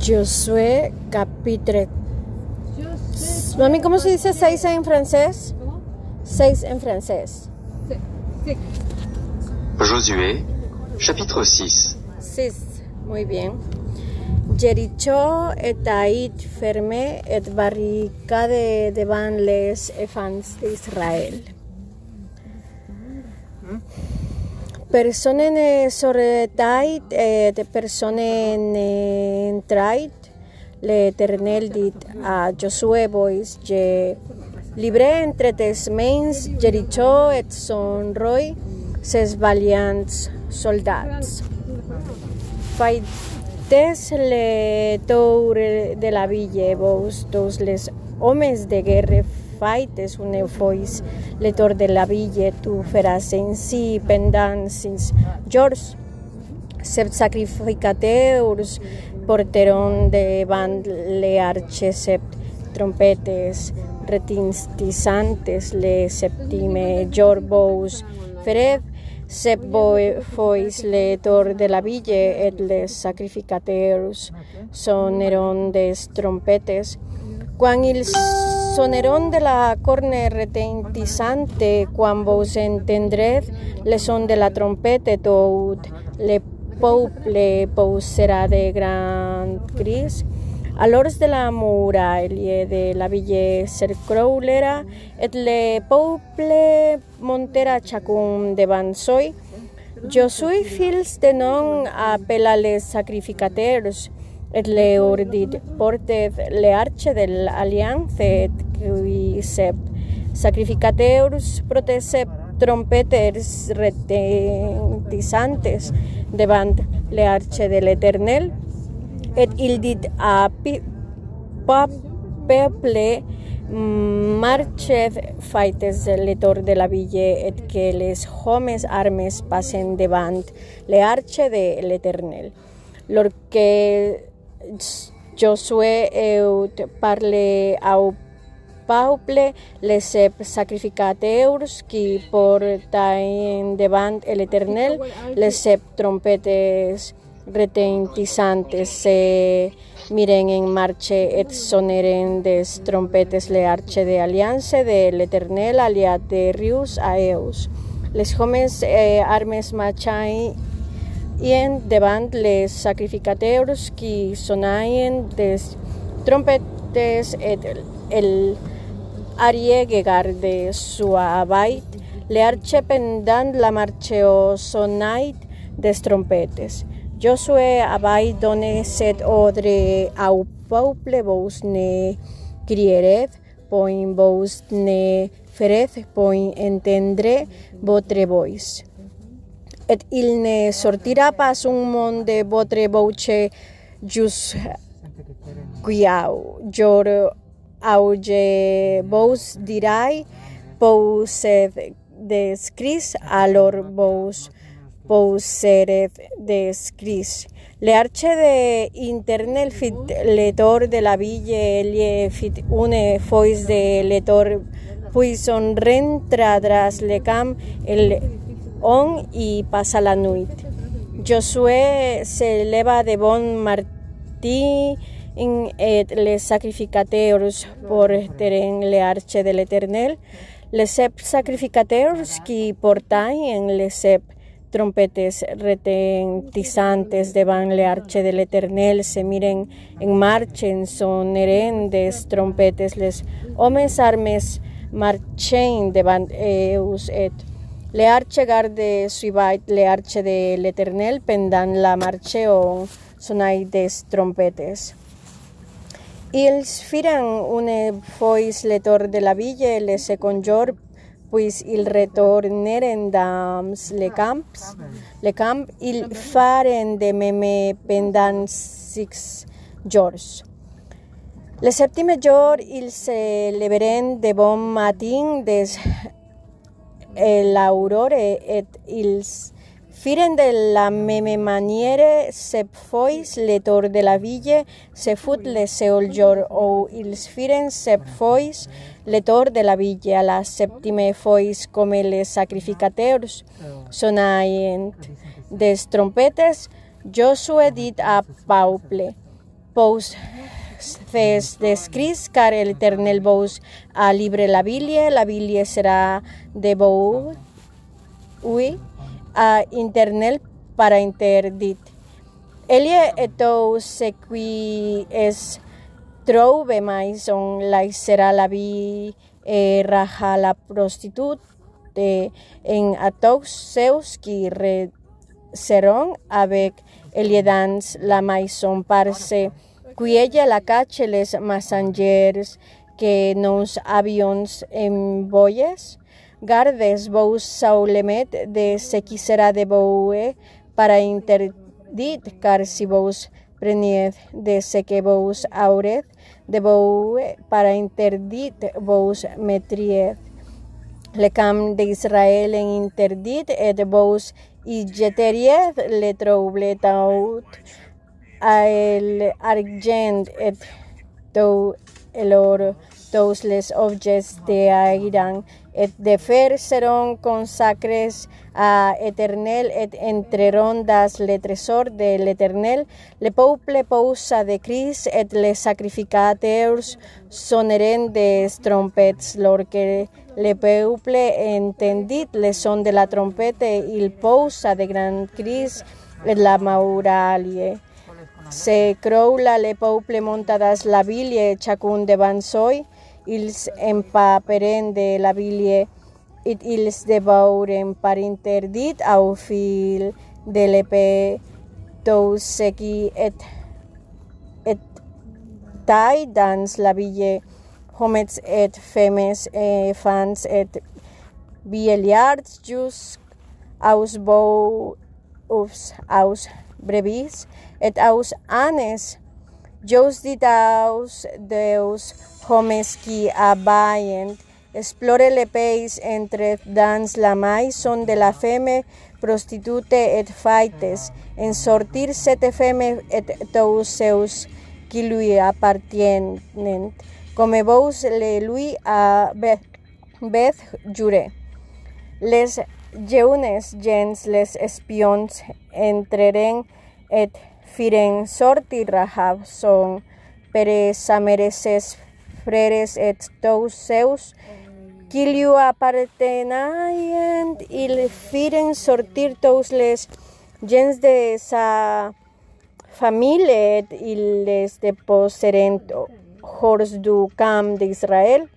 Josué chapitre. Mami, ¿cómo se dice seis en francés? Seis en francés. Josué, chapitre 6. Six, muy bien. Jericho et fermé et barricade devant les enfants d'Israël. Personen sortait et personen entrait, l'Éternel dit à Josué, bois, je livré entre tes mains Jericho et son roi, ses valiants soldats. Faites le tour de la ville, vos tous les hommes de guerre, faites une fois le tour de la ville, tu feras ainsi pendant six jours. Sept sacrificateurs porteron devant les arches sept trompetes retintisantes le septime jour vos ferev sep fois le tor de la ville et les sacrificateurs soneron des trompetes quan ils soneron de la corne retentisante quan vos entendrez le son de la trompete tout le peuple posera de grand cris alors de la muraille de la ville s'ercroulera et le peuple montera chacun devant soi. Josué fils de non appela les sacrificateurs portez le arche de l'alliance et qui sep sacrificateurs protesep trompetes retentissantes devant le arche de l'Éternel et il dit à peuple marchez faites le tour de la ville et que les hommes armes passen devant le arche de l'Éternel. Lorsque Josué eut parlé au peuple, les sacrificateurs qui portaient devant l'Éternel, les sept trompetes retentissantes se miren en marche et soneren des trompetes le arche de aliança de l'Eternel aliat de rius a eus. Les homes eh, armes marchaien devant les sacrificateurs qui sonaien des trompetes et el ariegegar de sua abait, le arche pendant la marcheo sonait des trompetes. Josué abai donne set odre au peuple vos ne criered, point vos ne fered, point entendre votre voice. Et il ne sortira pas un món de votre voce jus quiau, jor auge vos dirai, posed des Cris, alor vos posered des Cris. Le arche de internal fit letor de la ville, lie fit une fois de letor, puis on rentra dras le camp el on y pasa la nuit. Josué se leva de bon martí et les sacrificateurs porteren le arche de l'Eternel, les sep sacrificateurs qui portaien les sep trompetes retentissantes devant le arche de l'Eternel se miren en marchen soneren des trompetes. Les homes armes marchen devant eus et le arche garde suivait le arche de l'Eternel pendant la marche on sonai des trompetes. Ils firen une fois le tor de la ville le second jour puis ils retorneren dans les camps, les camps, ils faren de même pendant six jours. Le septième jour, ils se leveren de bon matin des l'aurore et ils. Firen de la même manière sep fois le tour de la ville, se fut le seul jour où ils firen sep fois le tour de la ville. A la septime fois comme les sacrificateurs sonaient des trompetes, Josué dit a Pauple, pous fes descris, car el eternel vos a libre la ville, la ville serà de vou, ui, a internel para interdit. Elie etou sequi es trouve mais on la serà la vi e raja la prostitut de en atous seus qui re seron avec eliedans la maison parce qui ella la cache les que nos avions en boyes gardes vos saulemet de se quisera de boue para interdit car si vos prenied de se que vos auret de boue para interdit vos metried le camp d'Israël en interdit et vos i jeteried le trouble taut a el argent et tou el oro les objets de airan et de fer seron consacres a eternel et entreron das le tresor de l'eternel le peuple pousa de Cris et les sacrificateurs soneren des trompets. Lor que le peuple entendit le son de la trompete il pousa de gran Cris et la mauralie se croula le peuple montadas la ville chacun devant soi ils empaperen de la ville et ils devauren par interdit au fil de l'épée tous ce qui et et tai dans la ville homets et femmes et fans et bieliards jus aus bou aus brevis et aus anes Jos dit aus deus homes qui abaient explore le peis entre dans la maison de la femme prostitute et faites en sortir sete femme et tous seus qui lui appartiennent comme vos le lui a beth jure. Les jeunes gens les espions entreren et firen sortir Rahab son pere samereses freres et tous seus qui lui appartenaient il firen sortir tous les gens de sa famille et ils les deposeren hors du camp d'Israël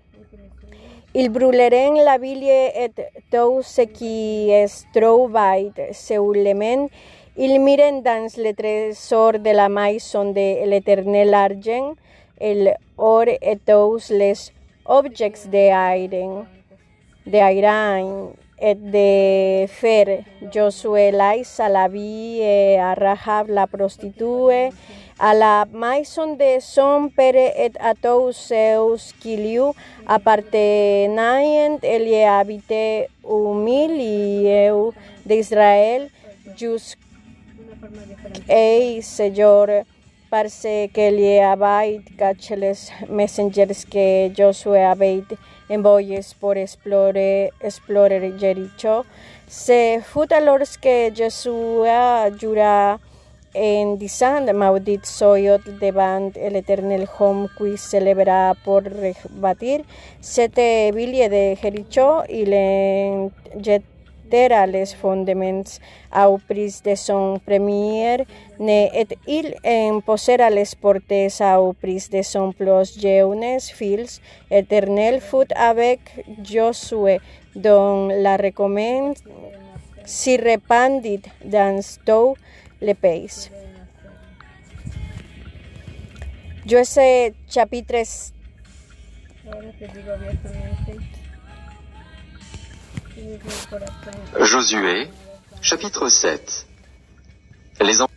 il brûleren la ville et tout ce qui es trouvait seulement il miren dans le trésor de la maison de l'éternel argent, el or et tous les objets de airen, de airan et de fer. Josué lais a la vie et Rahab la prostitue, a la maison de son pere et a tous seus qui liu appartenaient, el y habite humilieu d'Israël, jusqu'à Ei, Señor, parce que li abait cacheles messengers que Josué abait envoyes por explore, explorer Jericho. Se fut alors que Josué jura en disant maudit soyot devant el eternel hom qui celebra por rebatir sete ville de Jericho y le jet terra les fondements au pris de son premier ne et il. En posera les portes au pris de son plos jeunes fils. Eternel fut avec Josué. Dont la recommend. Si repandit dans tout le pays. Yo ese chapitre Josué, chapitre 7. Les, en-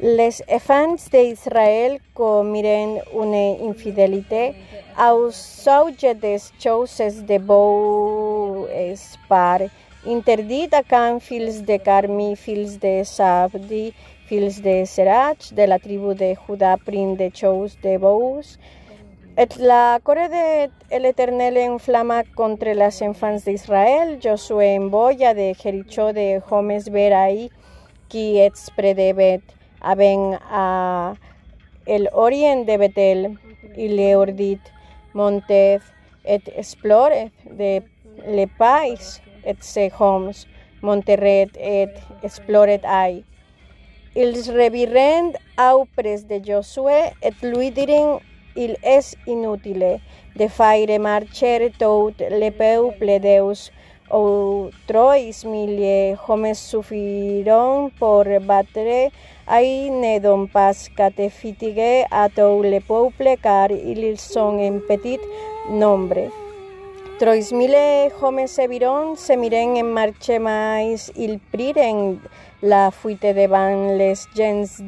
Les enfants d'Israël commiren une infidélité aux sujets des choses de beau par interdit à Can, fils de Carmi, fils de Sabdi, fils de Serach, de la tribu de Judá, prin de choses de beaux, Et la core de el Eternel enflama contra las infants d'Israel, Josué en boya de Jericho de Homes Berai, qui ets predebet, aben a el orient de Betel, y le ordit montef et explore de le pais et se homes, monterret et exploret ai. Ils aupres de Josué et lui il es inutile de faire marcher tot le peuple deus o trois mille homes suffiron por batre ai ne don pas cate fitigue a tout le peuple car ils sont en petit nombre. Trois mille homes se viron, se miren en marche mais il priren la fuite devant les gens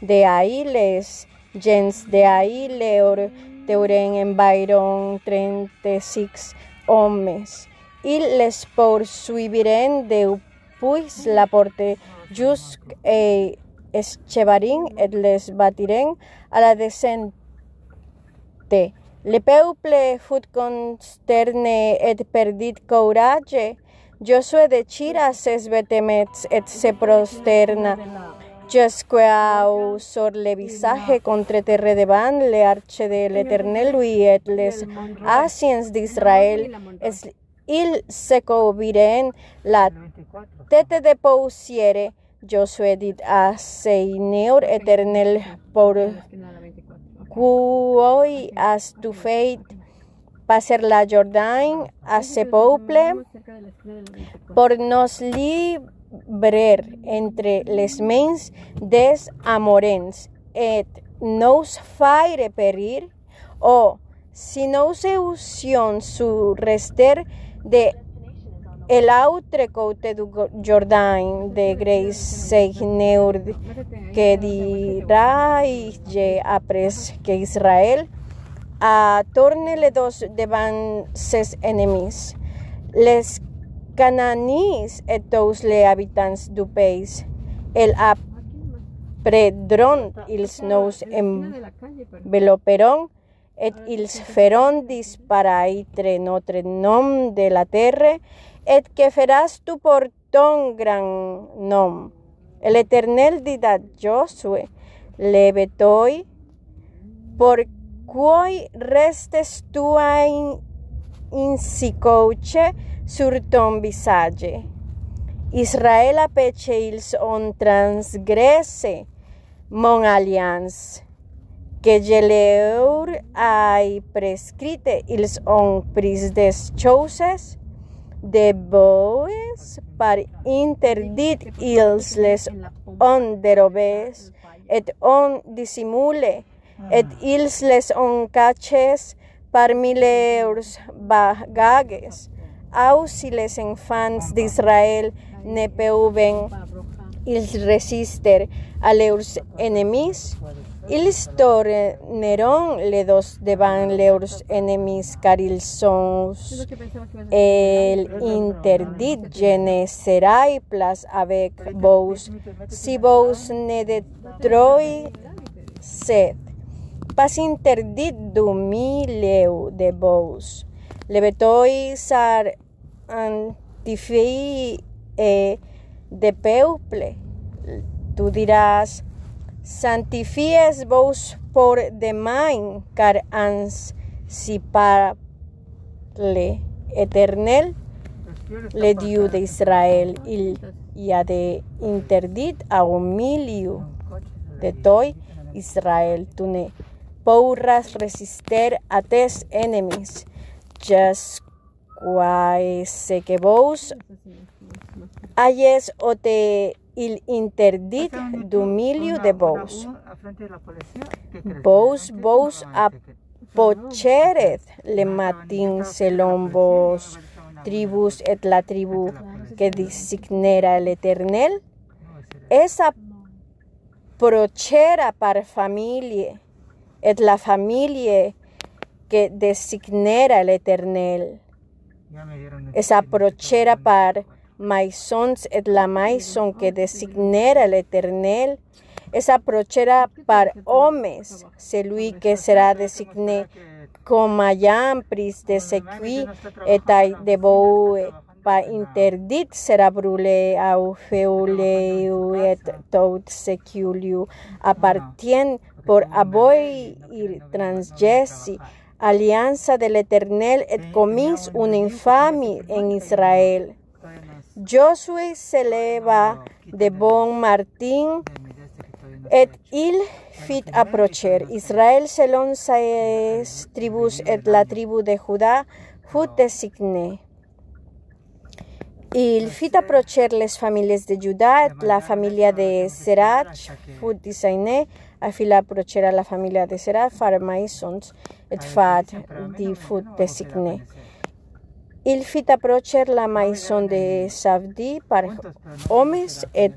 de ahí, les gens de ahí, leor teuren en Byron 36 homes. Il les poursuiviren de puis la porte jusc e eschevarin et les batiren a la descente. Le peuple fut consterne et perdit courage. Josué de Chiras es betemets et se prosterna. Jesqueau sur le visage contre terre devant le arche de l'Éternel lui et les anciens d'Israël. Il se couviren la tête de poussière. Josué dit a Seigneur Éternel pour qui has tu fait passer la Jordan a ce peuple por nos librer entre les mains des amorens et nos faire perir o si nos eusion su rester de el autre côté du Jordan de Grace Seigneur que dirá après que Israel a torne les dos devant ses ennemis. Les cananis et tous les habitants du pays. El apredron ils nous enveloperon et ils feron disparaitre notre nom de la terre et que feras tu por ton gran nom. El Eternel dit a Josué, levetoi, por cui restes tu in, insicouche sur ton visage. Israel a peche ils on transgresse mon alliance, que je leur ai prescrite ils on pris des choses, de boes par interdit ils les on derobes et on dissimule et ils les on caches parmi leurs bagages. Au si les enfants d'Israël ne peuvent ils résister à leurs ennemis ils torneront les dos devant leurs ennemis car ils sont el interdit je ne serai place avec vos si vos ne détruisez pas interdit du milieu de vos levetoi sar antifi e de peuple tu dirás Santifies vos por demain, car ans si parle eternel, le diu de Israel, il y a de interdit a un milieu de toi Israel, tu ne pourras resister a tes enemies, just se que vos hayes o te il interdit du milieu de vos. Vos, vos apocheret le matin selon vos tribus et la tribu que designera el Eternel. Esa prochera par familia et la familia que designera el Eternel. Esa prochera par maisons et la maison que designera el Eternel, es aprochera par homes, celui que será designé comayam pris de sequi etai debou pa interdit sera brule au feuleu et tot seculiu appartien por aboy ir transgesi alianza del Eternel et comis un infami en Israel. Josué se leva de bon Martín et il fit approcher Israel selon ses tribus et la tribu de Judá fut designé. Il fit approcher les familles de Judá et la familia de Serach fut designé a fil approcher a la familia de Serach far maisons et fat di fut designé. Il fit approcher la maison de Savdi par homes et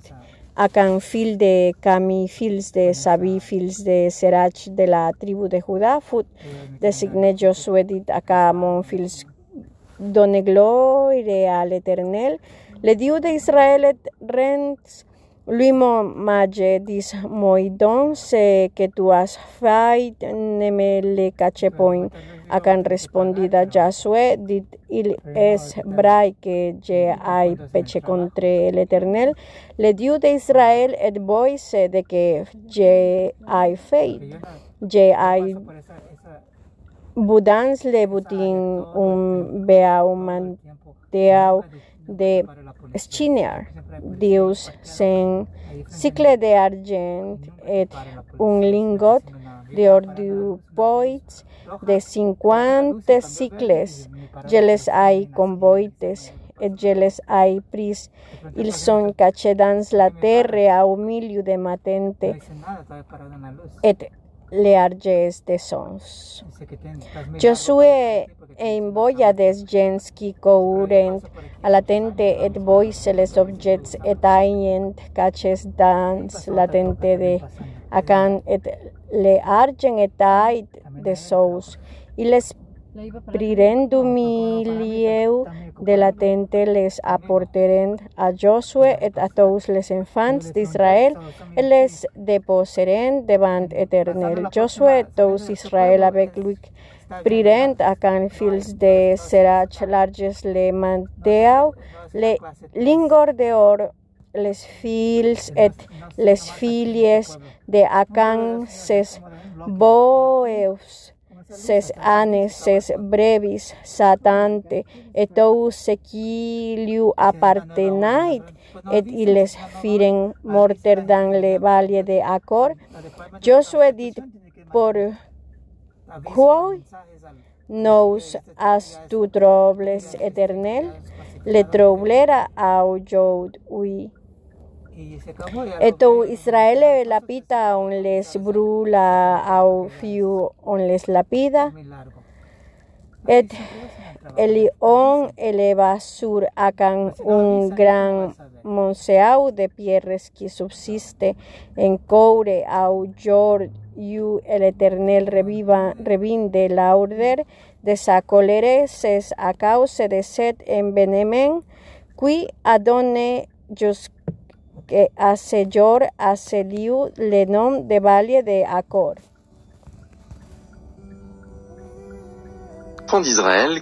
acan fil de Cami, fils de Sabi, fils de Serach de la tribu de Judá, fut designé Josué dit acá mon fils donne gloire à l'Éternel, le Dieu d'Israël et rents lui mon mage dis se que tu has fait ne me le cache point acan respondida Josué dit il es brai que je ai peche contre l'Éternel le Dieu d'Israël et boise de que je ai fait je ai budans le butin un beaumanteau de Schiniar, Dios sen cicle de argent et un lingot de ordupoits de cinquante cicles, je les ai convoites et je les ai pris. Ils sont cachés dans la terre au milieu de matente et le arges de sons. Josué en boya des gens qui courent a la tente et boise les objets et aient caches dans la tente de acan et le argent et ait de sous. Il les prirent milieu de la tente les apporteren a Josué et a tous les enfants d'Israël et les déposeren devant éternel. Josué et tous Israël avec lui. prirent a can fils de Serach larges le manteau, le lingor de or, les fils et les filles de Acan ses boeus ses anes, ses brevis, satante, et tous ce qui lui appartenait, et ils les firent morter dans le vallée de Acor. Josué dit, pour quoi nous as tu troubles éternel, le troublera aujourd'hui. Eto Israel lapita on les brula au fiu on les lapida. Et Elión eleva sur acan un gran monseau de pierres que subsiste en coure au jor yu el eternel reviva revinde la order de sa colere ses a causa de set en benemen qui adone just que a Señor a Seliu le nom de valle de Acor. D'Israël,